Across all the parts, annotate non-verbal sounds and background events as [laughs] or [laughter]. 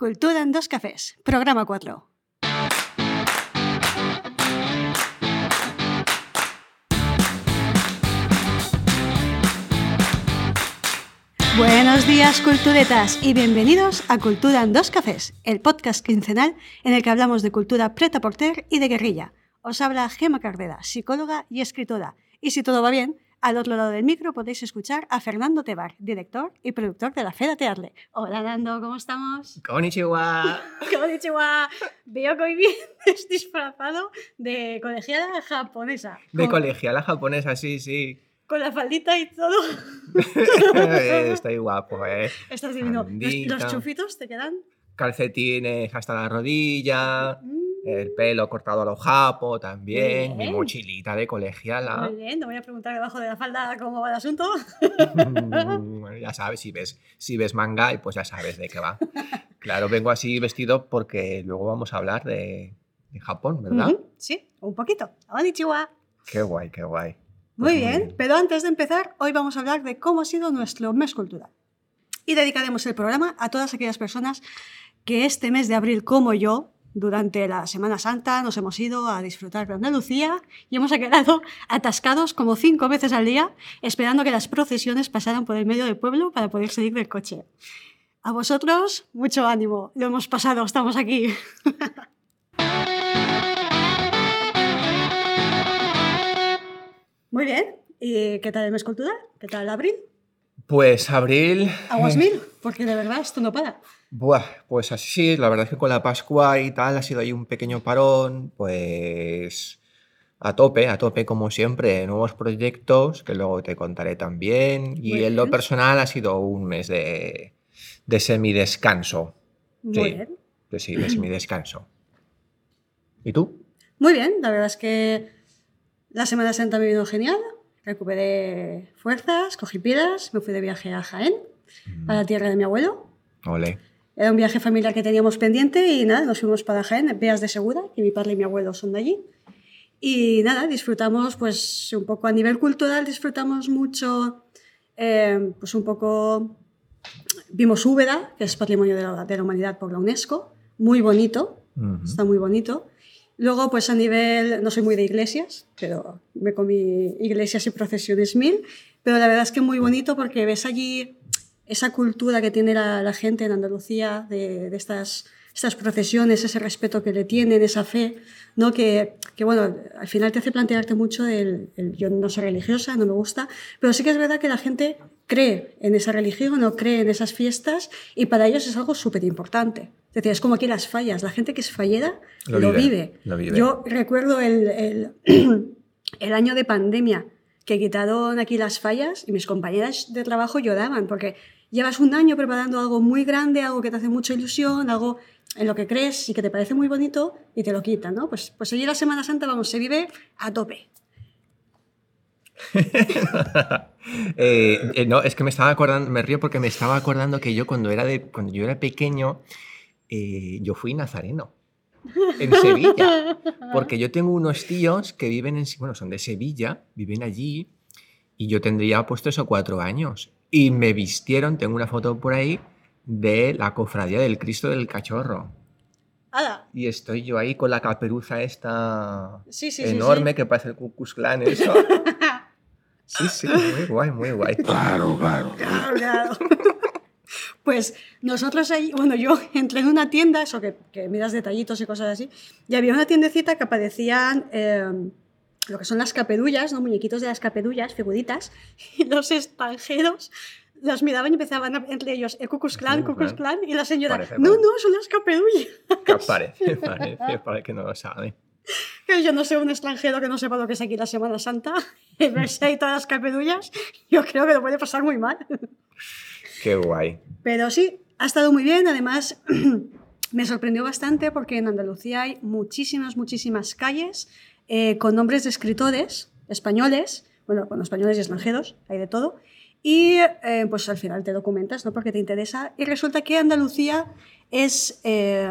Cultura en dos cafés, programa 4. Buenos días, culturetas, y bienvenidos a Cultura en dos cafés, el podcast quincenal en el que hablamos de cultura preta porter y de guerrilla. Os habla Gema Cardeda, psicóloga y escritora. Y si todo va bien, al otro lado del micro podéis escuchar a Fernando Tebar, director y productor de la Fera Tearle. Hola, Nando, ¿cómo estamos? Konnichiwa. [laughs] Konnichiwa. Veo que hoy vienes disfrazado de colegiala japonesa. De Con- colegiala japonesa, sí, sí. Con la faldita y todo. [laughs] Estoy guapo, ¿eh? Estás divino. Los chufitos te quedan. Calcetines hasta la rodilla, Mm, el pelo cortado a lo japo también, mi mochilita de colegiala. Muy bien, no voy a preguntar debajo de la falda cómo va el asunto. [laughs] Bueno, ya sabes, si ves, si ves manga, pues ya sabes de qué va. [laughs] Claro, vengo así vestido porque luego vamos a hablar de, de Japón, ¿verdad? Sí, un poquito. Konnichiwa. Qué guay, qué guay. Muy Pues bien. pero antes de empezar, hoy vamos a hablar de cómo ha sido nuestro mes cultural. Y dedicaremos el programa a todas aquellas personas que este mes de abril, como yo, durante la Semana Santa nos hemos ido a disfrutar de Andalucía y hemos quedado atascados como cinco veces al día esperando que las procesiones pasaran por el medio del pueblo para poder salir del coche. A vosotros, mucho ánimo. Lo hemos pasado, estamos aquí. [laughs] Muy bien. ¿Y qué tal el mes cultural? ¿Qué tal abril? Pues abril. Aguas eh, mil, porque de verdad esto no para. Buah, pues así, la verdad es que con la Pascua y tal ha sido ahí un pequeño parón, pues a tope, a tope como siempre, nuevos proyectos que luego te contaré también. Y en lo personal ha sido un mes de, de semidescanso. Muy Sí. bien. De, sí, de semidescanso. ¿Y tú? Muy bien, la verdad es que la Semana Santa me vino genial. Recuperé fuerzas, cogí pilas, me fui de viaje a Jaén, a la tierra de mi abuelo. Ole. Era un viaje familiar que teníamos pendiente y nada, nos fuimos para Jaén, en Vías de Segura, que mi padre y mi abuelo son de allí. Y nada, disfrutamos pues un poco a nivel cultural, disfrutamos mucho, eh, pues un poco, vimos Úbeda, que es Patrimonio de la, de la Humanidad por la UNESCO, muy bonito, Ujú. está muy bonito. Luego, pues a nivel, no soy muy de iglesias, pero me comí iglesias y procesiones mil, pero la verdad es que muy bonito porque ves allí esa cultura que tiene la, gente en Andalucía de, estas, estas procesiones, ese respeto que le tienen, esa fe, ¿no? que, que bueno, al final te hace plantearte mucho el- yo no soy religiosa, no me gusta, pero sí que es verdad que la gente cree en esa religión o cree en esas fiestas y para ellos es algo súper importante. Es decir, es como aquí las fallas, la gente que es fallera Lo lo, vive, vive. lo vive. Yo recuerdo el, el, [clears throat] el año de pandemia que quitaron aquí las fallas y mis compañeras de trabajo lloraban porque llevas un año preparando algo muy grande, algo que te hace mucha ilusión, algo en lo que crees y que te parece muy bonito y te lo quitan, ¿no? Pues, pues allí la Semana Santa, vamos, se vive a tope. [laughs] Eh, eh, no, es que me estaba acordando, me río porque me estaba acordando que yo cuando era de, cuando yo era pequeño, eh, yo fui nazareno en Sevilla, porque yo tengo unos tíos que viven en, bueno, son de Sevilla, viven allí, y yo tendría pues tres o cuatro años, y me vistieron, tengo una foto por ahí, de la cofradía del Cristo del Cachorro. Y estoy yo ahí con la caperuza esta Sí, sí, sí, enorme sí. que parece el Ku Klux Klan, eso. [laughs] Sí, sí, muy guay, muy guay. Claro, claro. Claro, [laughs] claro. Pues nosotros ahí, bueno, yo entré en una tienda, eso que, que miras detallitos y cosas así, y había una tiendecita que aparecían eh, lo que son las capedullas, ¿no? muñequitos de las capedullas, figuritas, [laughs] y los extranjeros los miraban y empezaban a- entre ellos, el Cucus Clan, Cucus. Clan, y la señora, Parece no, no, son las capedullas. Que [laughs] parece, parece, para que no lo sabe. Que yo no sé un extranjero que no sepa lo que es aquí la Semana Santa, y verse ahí todas las capedullas, yo creo que lo puede pasar muy mal. Qué guay. Pero sí, ha estado muy bien. Además, [clears throat] me sorprendió bastante porque en Andalucía hay muchísimas, muchísimas calles eh, con nombres de escritores españoles, bueno, con españoles y extranjeros, hay de todo. Y eh, pues al final te documentas, ¿no? Porque te interesa. Y resulta que Andalucía es, eh,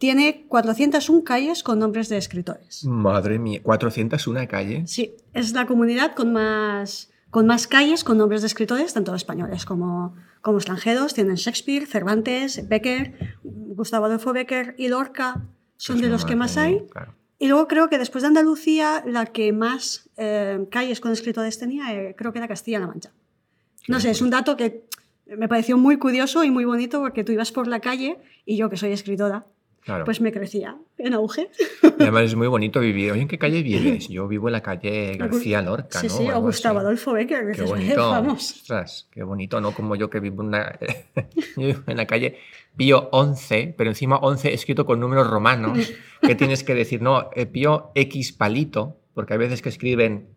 tiene 401 calles con nombres de escritores. Madre mía, 401 calles. Sí, es la comunidad con más, con más calles con nombres de escritores, tanto españoles como, como extranjeros. Tienen Shakespeare, Cervantes, Becker, Gustavo Adolfo Becker y Lorca son de los que más hay. Claro. Y luego creo que después de Andalucía, la que más eh, calles con escritores tenía, eh, creo que era Castilla-La Mancha. No sé, es un dato que me pareció muy curioso y muy bonito porque tú ibas por la calle y yo, que soy escritora, Claro. pues me crecía en auge. Y además es muy bonito vivir. Oye, ¿en qué calle vives? [laughs] Yo vivo en la calle García Lorca, sí, ¿no? sí, O Gustavo así. Adolfo Becker. Qué [laughs] bonito. Vamos. Ostras, qué bonito, ¿no? Como yo que vivo en, una, yo [laughs] vivo en la calle Pío 11, pero encima 11 escrito con números romanos, que tienes que decir, no, eh, Pío X palito, porque hay veces que escriben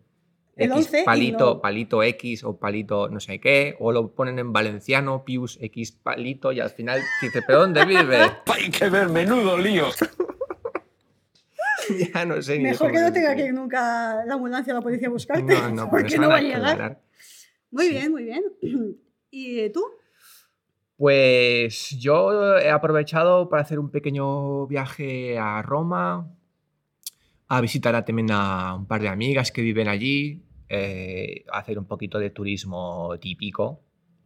El X 11 y palito, no- palito X o palito no sé qué, o lo ponen en valenciano, Pius X palito, y al final dices, ¿pero dónde vive? [laughs] [laughs] Hay que ver, menudo lío. [laughs] ya no sé ni Mejor que no tenga que ir nunca la ambulancia o la policía a buscarte, No, no, porque no va a llegar. aclarar. Muy Sí. bien, muy bien. [clears throat] ¿Y tú? Pues yo he aprovechado para hacer un pequeño viaje a Roma, a visitar a- también a un par de amigas que viven allí, eh, a hacer un poquito de turismo típico,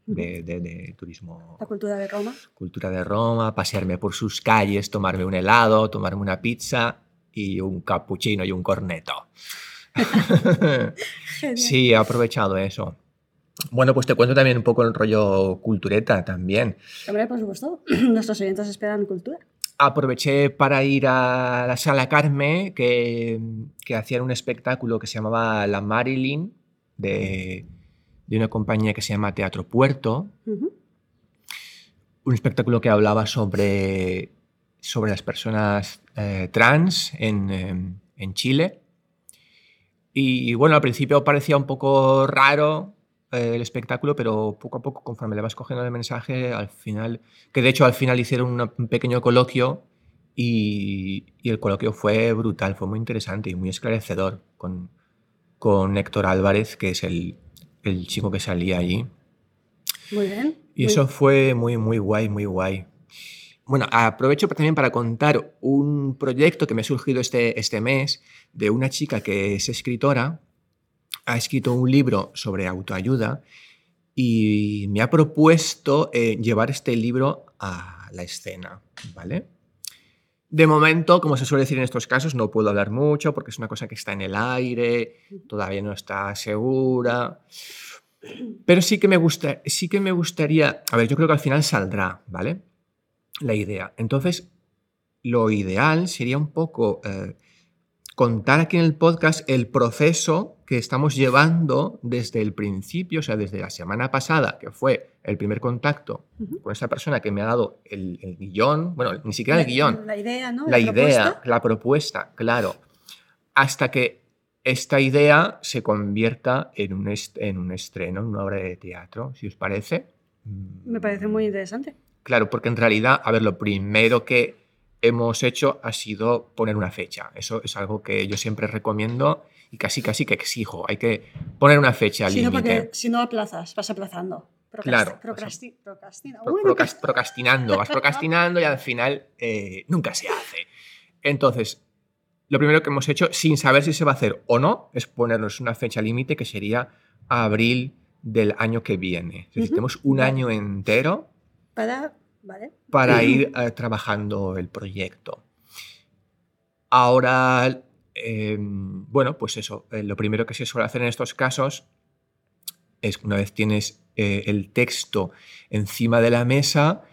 de, de- de turismo La cultura de Roma. cultura de Roma, pasearme por sus calles, tomarme un helado, tomarme una pizza y un cappuccino y un corneto. [laughs] Sí, he aprovechado eso. Bueno, pues te cuento también un poco el rollo cultureta también. Hombre, por supuesto. [clears throat] Nuestros oyentes esperan cultura. Aproveché para ir a la Sala Carme, que, que hacían un espectáculo que se llamaba La Marilyn, de, de una compañía que se llama Teatro Puerto. Un espectáculo que hablaba sobre, sobre las personas eh, trans en, em, en Chile. Y bueno, al principio parecía un poco raro eh, el espectáculo, pero poco a poco, conforme le vas cogiendo el mensaje, al final, que de hecho al final hicieron una- un pequeño coloquio y, y el coloquio fue brutal, fue muy interesante y muy esclarecedor con, con Héctor Álvarez, que es el, el chico que salía allí. Muy bien. Y Muy- eso fue muy, muy guay, muy guay. Bueno, aprovecho también para contar un proyecto que me ha surgido este, este mes de una chica que es escritora, ha escrito un libro sobre autoayuda y me ha propuesto eh, llevar este libro a la escena, ¿vale? De momento, como se suele decir en estos casos, no puedo hablar mucho porque es una cosa que está en el aire, todavía no está segura. Pero sí que me gusta, sí que me gustaría, a ver, yo creo que al final saldrá, ¿vale? La idea. Entonces, lo ideal sería un poco eh, contar aquí en el podcast el proceso que estamos llevando desde el principio, o sea, desde la semana pasada, que fue el primer contacto con esta persona que me ha dado el, el guion, bueno, ni siquiera el guion, La idea, ¿no? la idea, propuesta. la propuesta, claro, hasta que esta idea se convierta en un, en un estreno, en una obra de teatro, si os parece. Me parece muy interesante. Claro, porque en realidad, a ver, lo primero que hemos hecho ha sido poner una fecha. Eso es algo que yo siempre recomiendo y casi casi que exijo. Hay que poner una fecha Si no, límite. porque si no aplazas, vas aplazando. Procrasti- Claro, procrasti- procrastina. Pro- Uy, procras- procrastinando, vas procrastinando y al final eh, nunca se hace. Entonces, lo primero que hemos hecho, sin saber si se va a hacer o no, es ponernos una fecha límite que sería abril del año que viene. Ujú, tenemos un año entero Para, ¿vale? para ir eh, trabajando el proyecto. Ahora, eh, bueno, pues eso, eh, lo primero que se suele hacer en estos casos es una vez tienes eh, el texto encima de la mesa,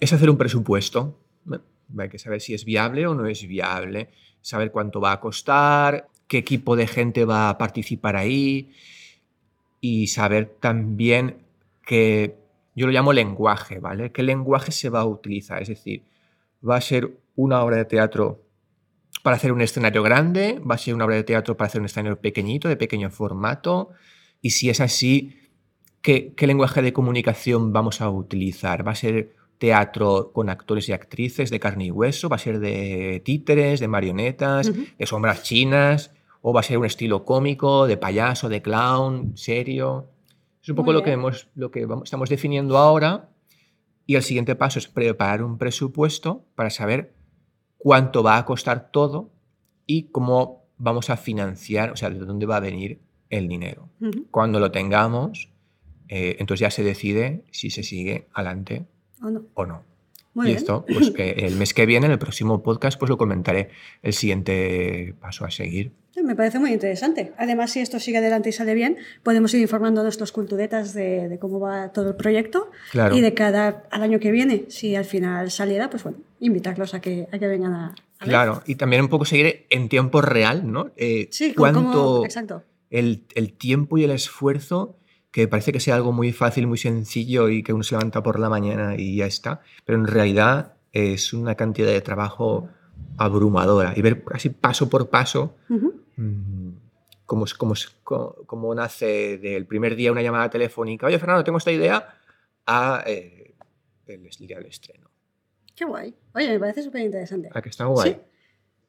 es hacer un presupuesto. Bueno, Hay que saber si es viable o no es viable, saber cuánto va a costar, qué equipo de gente va a participar ahí y saber también que yo lo llamo lenguaje, ¿vale? ¿Qué lenguaje se va a utilizar? Es decir, va a ser una obra de teatro para hacer un escenario grande, va a ser una obra de teatro para hacer un escenario pequeñito, de pequeño formato, y si es así, ¿qué, qué lenguaje de comunicación vamos a utilizar? ¿Va a ser teatro con actores y actrices de carne y hueso? ¿Va a ser de títeres, de marionetas, de sombras chinas? ¿O va a ser un estilo cómico, de payaso, de clown, serio? Es un poco lo que, hemos, lo que vamos- estamos definiendo ahora. Y el siguiente paso es preparar un presupuesto para saber cuánto va a costar todo y cómo vamos a financiar, o sea, de dónde va a venir el dinero. Cuando lo tengamos, eh, entonces ya se decide si se sigue adelante ¿O no? o no. Muy y bien. esto, pues que el mes que viene, en el próximo podcast, pues lo comentaré el siguiente paso a seguir. Me parece muy interesante. Además, si esto sigue adelante y sale bien, podemos ir informando a nuestros culturetas de, de cómo va todo el proyecto Claro. y de cada al año que viene, si al final saliera, pues bueno, invitarlos a que, a que vengan a, a ver. Claro, y también un poco seguir en tiempo real, ¿no? Eh, Sí, cuánto exacto. el, el tiempo y el esfuerzo, que parece que sea algo muy fácil, muy sencillo y que uno se levanta por la mañana y ya está, pero en realidad es una cantidad de trabajo abrumadora y ver así paso por paso mm, cómo, cómo, cómo- nace del primer día una llamada telefónica, oye Fernando, tengo esta idea, a eh, el día del estreno. Qué guay. Oye, me parece súper interesante. ¿A que está guay? Sí.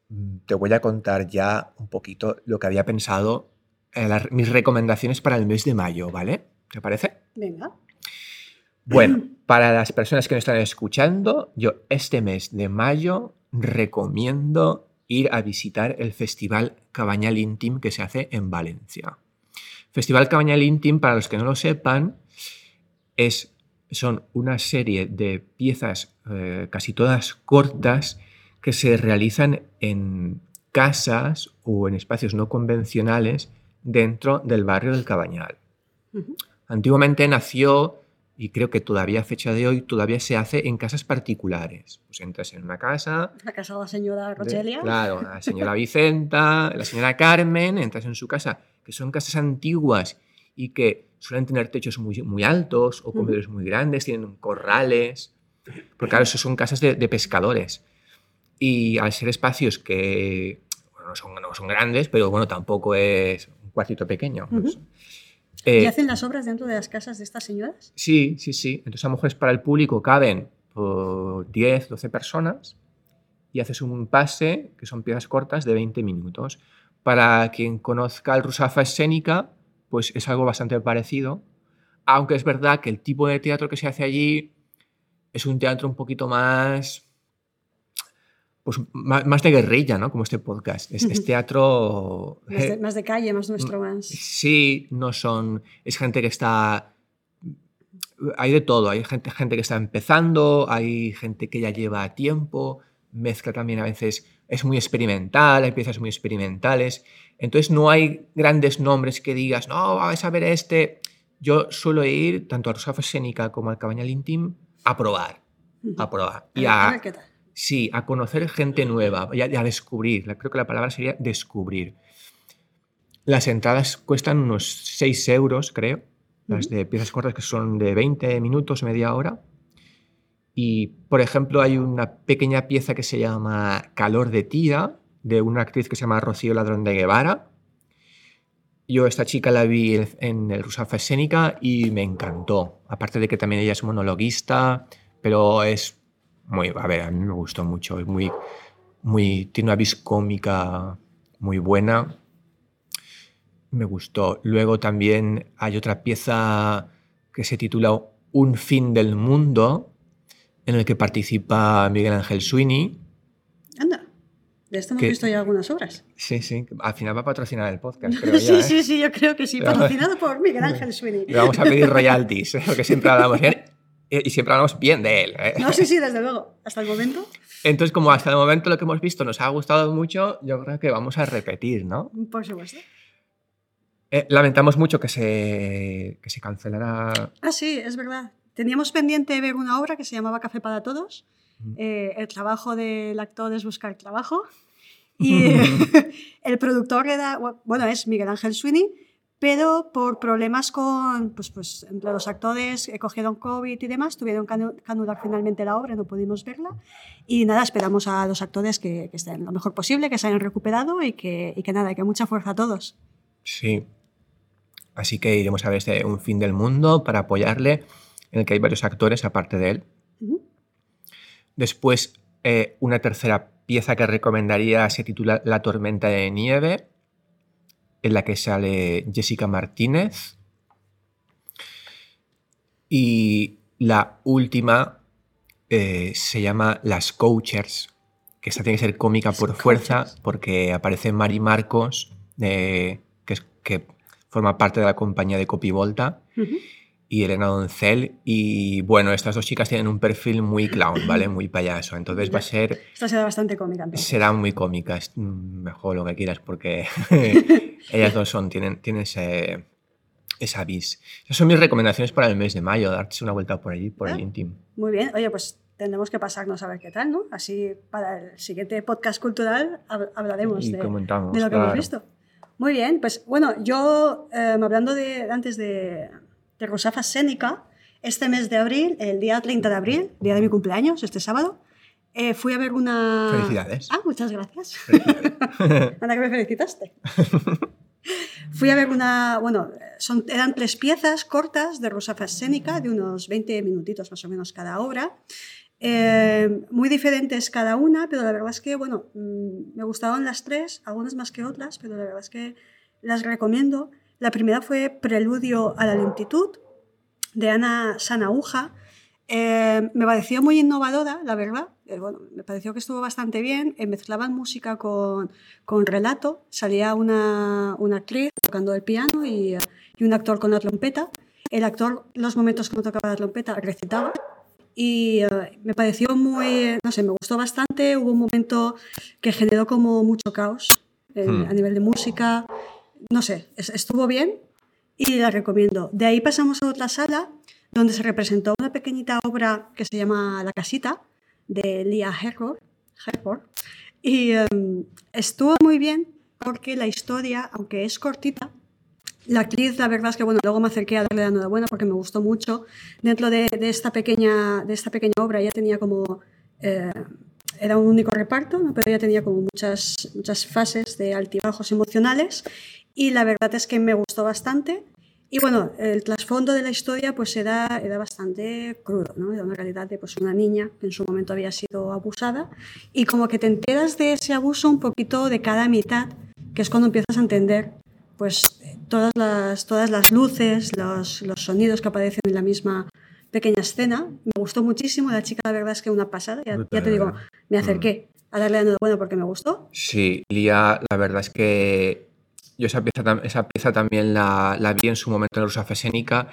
Mm, Te voy a contar ya un poquito lo que había pensado, eh, mis recomendaciones para el mes de mayo, ¿vale? ¿Te parece? Venga. Bueno, [clears throat] para las personas que nos están escuchando, yo este mes de mayo recomiendo ir a visitar el Festival Cabañal Intim que se hace en Valencia. Festival Cabañal Intim, para los que no lo sepan, es, son una serie de piezas eh, casi todas cortas que se realizan en casas o en espacios no convencionales dentro del barrio del Cabañal. Antiguamente nació, y creo que todavía a fecha de hoy, todavía se hace en casas particulares. Pues entras en una casa. La casa de la señora de- Rogelia. claro, la [laughs] señora Vicenta, la señora Carmen, entras en su casa, que son casas antiguas y que suelen tener techos muy, muy altos o comedores muy grandes, tienen corrales. Porque claro, eso son casas de, de pescadores. Y al ser espacios que bueno, no, son, no son grandes, pero bueno, tampoco es un cuartito pequeño. Eh, ¿Y hacen las obras dentro de las casas de estas señoras? Sí, sí, sí. Entonces a lo mejor es para el público caben por 10, 12 personas y haces un pase, que son piezas cortas, de 20 minutos. Para quien conozca el Rusafa escénica, pues es algo bastante parecido, aunque es verdad que el tipo de teatro que se hace allí es un teatro un poquito más... Pues más, de guerrilla, ¿no? Como este podcast. Es, teatro... Más de, más de calle, más nuestro, más... Sí, no son. Es gente que está. Hay de todo. Hay gente, gente que está empezando, hay gente que ya lleva tiempo, mezcla también a veces. Es muy experimental, hay piezas muy experimentales. Entonces no hay grandes nombres que digas, no, vas a ver este. Yo suelo ir tanto a Rosafa Escénica como al Cabañal Intim a probar. A probar. Y a a, ver qué tal. Sí, a conocer gente nueva y a, y a descubrir. Creo que la palabra sería descubrir. Las entradas cuestan unos 6 euros, creo. Las de piezas cortas que son de 20 minutos, media hora. Y, por ejemplo, hay una pequeña pieza que se llama Calor de tía, de una actriz que se llama Rocío Ladrón de Guevara. Yo esta chica la vi en- el Rusafa Escénica y me encantó. Aparte de que también ella es monologuista, pero es muy, a ver, a mí me gustó mucho. Es muy, muy, tiene una vis cómica muy buena. Me gustó. Luego también hay otra pieza que se titula Un fin del mundo, en el que participa Miguel Ángel Sweeney. Anda. De esto hemos visto ya algunas obras. Sí, sí, al final va a patrocinar el podcast, [laughs] creo ya, sí, ¿eh? sí, sí, yo creo que sí. Pero- Patrocinado por Miguel Ángel Sweeney. [laughs] Le vamos a pedir royalties, [laughs] ¿eh? porque siempre hablamos eh, y siempre hablamos bien de él. ¿eh? No, sí, sí, desde luego. Hasta el momento, Entonces, como hasta el momento lo que hemos visto nos ha gustado mucho, yo creo que vamos a repetir, ¿no? por supuesto. Eh, lamentamos mucho que se, que se cancelara. Ah, sí, es verdad. Teníamos pendiente ver una obra que se llamaba Café para Todos. Eh, el trabajo del actor es buscar trabajo. [laughs] Y [laughs] el productor era, bueno, es Miguel Ángel Sweeney, pero por problemas con, pues, pues entre los actores eh, cogieron COVID y demás, tuvieron que anu- que anular finalmente la obra, no pudimos verla. Y nada, esperamos a los actores que, que estén lo mejor posible, que se hayan recuperado y que, y que nada, que mucha fuerza a todos. Sí. Así que iremos a ver este Un fin del mundo para apoyarle, en el que hay varios actores aparte de él. Ujú. Después, eh, una tercera pieza que recomendaría se titula La tormenta de nieve, en la que sale Jessica Martínez. Y la última eh, se llama Las Coachers, que esta tiene que ser cómica por fuerza, porque aparece Mari Marcos, eh, que, es- que forma parte de la compañía de Copy Volta, Ujú. y Elena Doncel. Y bueno, estas dos chicas tienen un perfil muy clown, ¿vale? Muy payaso. Entonces va a ser. Esta será bastante cómica. entonces. Será muy cómica, es mejor lo que quieras, porque [laughs] ellas dos son, tienen, tienen ese, esa vis. Esas son mis recomendaciones para el mes de mayo, darse una vuelta por allí, por el Ah. Intim. Muy bien, oye, pues tendremos que pasarnos a ver qué tal, ¿no? Así para el siguiente podcast cultural hab- hablaremos de, de lo que hemos claro. visto. Muy bien, pues bueno, yo eh, hablando de antes de, de Rusafa Sénica, este mes de abril, el día 30 de abril, día de mi cumpleaños, este sábado, eh, fui a ver una... Felicidades. Ah, muchas gracias. [laughs] Anda que me felicitaste. Fui a ver una, bueno, son, eran tres piezas cortas de Rusafa Sénica, de unos 20 minutitos más o menos cada obra. Eh, muy diferentes cada una, pero la verdad es que, bueno, mm, me gustaban las tres, algunas más que otras, pero la verdad es que las recomiendo. La primera fue Preludio a la lentitud, de Ana Sanauja. Eh, me pareció muy innovadora, la verdad. Bueno, me pareció que estuvo bastante bien. Eh, mezclaban música con, con relato. Salía una, una actriz tocando el piano y, y un actor con la trompeta. El actor, los momentos que no tocaba la trompeta, recitaba. Y eh, me pareció muy, no sé, me gustó bastante. Hubo un momento que generó como mucho caos eh, Hmm. a nivel de música. No sé, es- estuvo bien y la recomiendo. De ahí pasamos a otra sala donde se representó una pequeñita obra que se llama La casita de Lia Herford. Y em, estuvo muy bien porque la historia, aunque es cortita, la actriz, la verdad es que bueno, luego me acerqué a darle la enhorabuena porque me gustó mucho. Dentro de, esta, pequeña, de esta pequeña obra ella tenía como... eh, era un único reparto, pero ella tenía como muchas, muchas fases de altibajos emocionales y la verdad es que me gustó bastante. Y bueno, el trasfondo de la historia pues era, era bastante crudo, ¿no? Era una realidad de pues, una niña que en su momento había sido abusada y como que te enteras de ese abuso un poquito de cada mitad, que es cuando empiezas a entender pues todas las, todas las luces, los, los sonidos que aparecen en la misma pequeña escena. Me gustó muchísimo, la chica la verdad es que una pasada, ya, ya te digo, me acerqué a darle la enhorabuena porque me gustó. Sí, Lía, la verdad es que yo esa pieza, esa pieza también la, la vi en su momento en Rusa Fesénica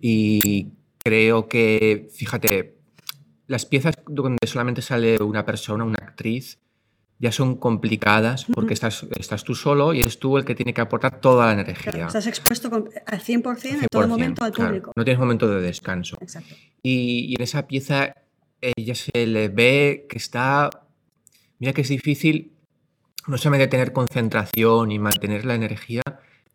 y creo que, fíjate, las piezas donde solamente sale una persona, una actriz, ya son complicadas porque estás, estás tú solo y eres tú el que tiene que aportar toda la energía. Claro, estás expuesto con- al 100% en todo 100%, momento al claro, público. No tienes momento de descanso. Exacto. Y, y en esa pieza ella se le ve que está. Mira que es difícil no solamente tener concentración y mantener la energía,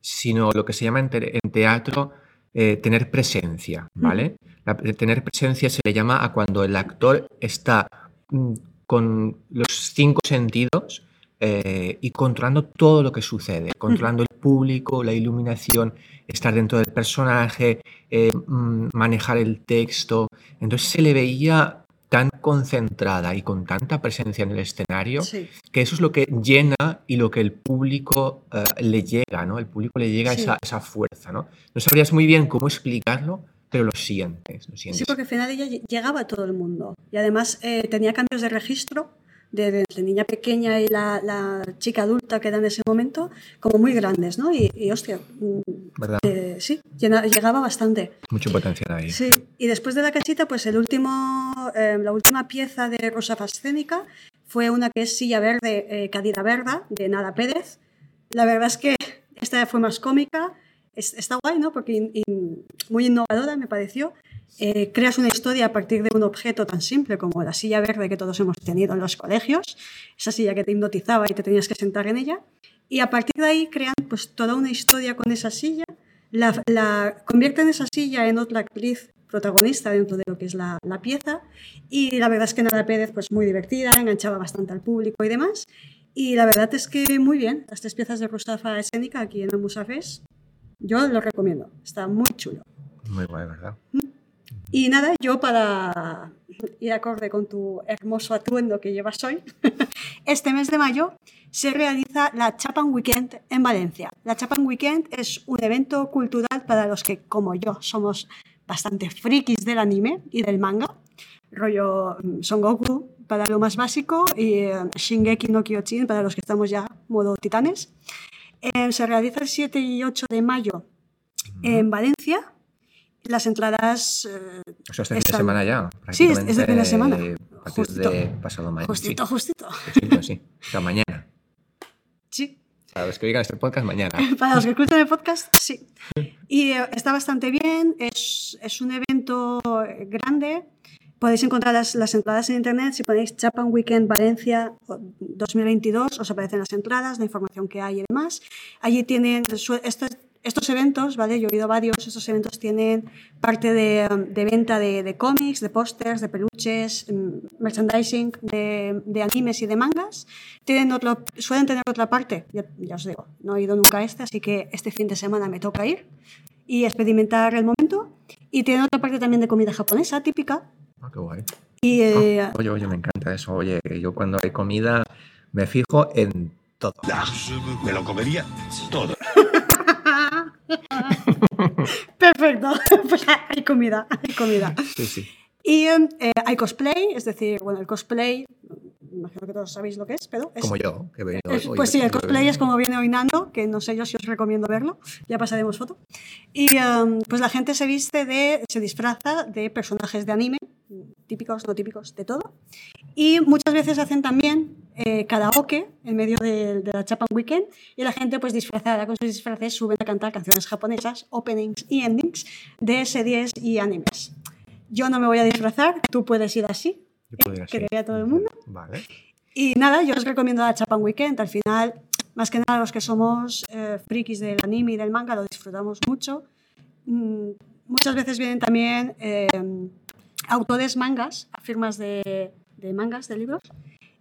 sino lo que se llama en, te- en teatro eh, tener presencia, ¿vale? La- tener presencia se le llama a cuando el actor está mm, con los cinco sentidos eh, y controlando todo lo que sucede, controlando el público, la iluminación, estar dentro del personaje, eh, mm, manejar el texto. Entonces se le veía tan concentrada y con tanta presencia en el escenario Sí. que eso es lo que llena y lo que el público eh, le llega, ¿no? El público le llega Sí. esa, esa fuerza, ¿no? No sabrías muy bien cómo explicarlo, pero lo sientes, lo sientes. Sí, porque al final ella lle- llegaba a todo el mundo. Y además eh, tenía cambios de registro de, de- de niña pequeña y la, la chica adulta que era en ese momento, como muy grandes, ¿no? Y, y, hostia, mm, ¿Verdad? eh, sí, llegaba bastante. Mucho potencial ahí. Sí, y después de la casita, pues el último, eh, la última pieza de Rosa Fascénica fue una que es Silla Verde, eh, Cadira Verda, de Nada Pérez. La verdad es que esta fue más cómica, es- está guay, ¿no? Porque muy innovadora me pareció. Eh, creas una historia a partir de un objeto tan simple como la silla verde que todos hemos tenido en los colegios, esa silla que te hipnotizaba y te tenías que sentar en ella, y a partir de ahí crean pues toda una historia con esa silla, la, la convierten esa silla en otra actriz protagonista dentro de lo que es la, la pieza, y la verdad es que Nada Pérez pues muy divertida, enganchaba bastante al público y demás, y la verdad es que muy bien, las tres piezas de Mustafa Escénica aquí en Amusafes, yo lo recomiendo, está muy chulo. Muy guay, ¿verdad? Y nada, yo para ir acorde con tu hermoso atuendo que llevas hoy, [laughs] este mes de mayo se realiza la Chapan Weekend en Valencia. La Chapan Weekend es un evento cultural para los que, como yo, somos bastante frikis del anime y del manga. Rollo mm, Son Goku para lo más básico y eh, Shingeki no Kyojin para los que estamos ya modo titanes. Eh, se realiza el 7 y 8 de mayo en Valencia Las entradas... eh, O sea, este fin de semana ya. Sí, es- es de fin de semana. A Justito. de pasado mañana. justito, justito. Sí, justito, sí. O sea, mañana. Sí. Para los que oigan este podcast, mañana. [laughs] Para los que escuchan el podcast, sí. Y eh, está bastante bien, es, es un evento eh, grande. Podéis encontrar las, las entradas en internet. Si ponéis Japan Weekend Valencia 2022, os aparecen las entradas, la información que hay y demás. Allí tienen estos, estos eventos, ¿vale? Yo he oído varios. Estos eventos tienen parte de, de venta de, de cómics, de pósters, de peluches, mm, merchandising de, de animes y de mangas. Tienen otro, suelen tener otra parte, ya, ya os digo, no he ido nunca a este, así que este fin de semana me toca ir y experimentar el momento. Y tienen otra parte también de comida japonesa típica. Ah, qué guay. Y eh, Oye, oye, me encanta eso. Oye, yo cuando hay comida me fijo en todo. Me lo comería todo. [laughs] Perfecto, [laughs] pues hay comida, hay comida. Sí, sí. Y eh, hay cosplay, es decir, bueno, el cosplay, imagino que todos sabéis lo que es, pero es, Como yo, que he venido es- hoy- pues sí, el hoy- cosplay es como viene hoy Nando, que no sé yo si os recomiendo verlo, ya pasaremos foto. Y eh, pues la gente se viste de, se disfraza de personajes de anime, típicos, no típicos, de todo. Y muchas veces hacen también eh, karaoke en medio de, de la Japan Weekend y la gente pues disfrazada con sus disfraces suben a cantar canciones japonesas, openings y endings de series y animes. Yo no me voy a disfrazar, tú puedes ir así. Yo ir así. que vea todo el mundo. Vale. Y nada, yo os recomiendo la Japan Weekend. Al final, más que nada los que somos eh, frikis del anime y del manga, lo disfrutamos mucho. Mm, muchas veces vienen también eh, autores mangas, firmas de, de mangas, de libros.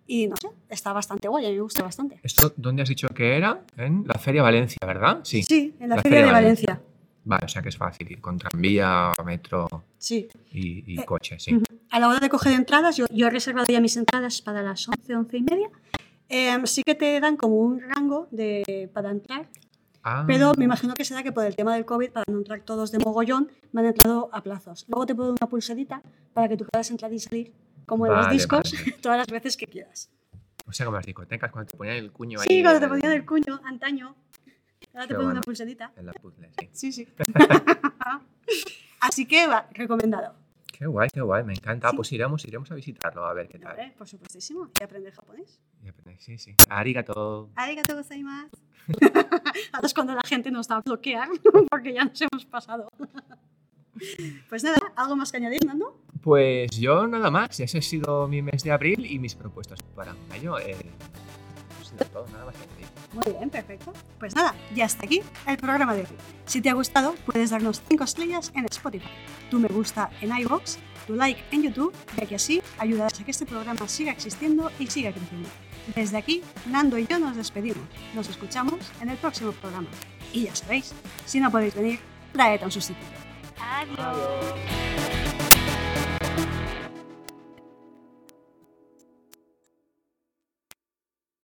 Y no sé, está bastante guay, a mí me gusta bastante. ¿Esto dónde has dicho que era? En la Feria Valencia, ¿verdad? Sí. Sí, en la, Feria, de Valencia. Vale, o sea que es fácil ir con tranvía, metro Sí. y, y Eh, coche, sí. A la hora de coger entradas, yo, yo he reservado ya mis entradas para las 11, 11 y media. Eh, sí que te dan como un rango de, para entrar, Ah, pero me imagino que será que por el tema del COVID, para no entrar todos de mogollón, me han entrado a plazos. Luego te puedo dar una pulserita para que tú puedas entrar y salir, como en los Vale, discos, vale. [laughs] todas las veces que quieras. O sea, como las discotecas, cuando te ponían el cuño ahí. Sí, cuando te ponían el cuño, antaño. Ahora te Qué pongo una bueno. pulserita. En la puzzle, sí. Sí, sí. [laughs] [laughs] Así que va, recomendado. Qué guay, qué guay, me encanta. Sí. pues iremos, iremos a visitarlo, a ver qué tal. Por supuestísimo. Y aprender japonés. Y aprender- Sí, sí. Arigato. Arigato gozaimasu. [laughs] Ahora es cuando la gente nos da a bloquear, [laughs] porque ya nos hemos pasado. [laughs] Pues nada, ¿algo más que añadir, Nando? Pues yo nada más, ese ha sido mi mes de abril y mis propuestas para mayo. Eh, pues todo, nada más que añadir. Muy bien, perfecto. Pues nada, ya está aquí el programa de hoy. Si te ha gustado, puedes darnos 5 estrellas en Spotify, tu me gusta en iVoox, tu like en YouTube, ya que así ayudarás a que este programa siga existiendo y siga creciendo. Desde aquí, Nando y yo nos despedimos. Nos escuchamos en el próximo programa. Y ya sabéis, si no podéis venir, traed a un sustituto. Adiós.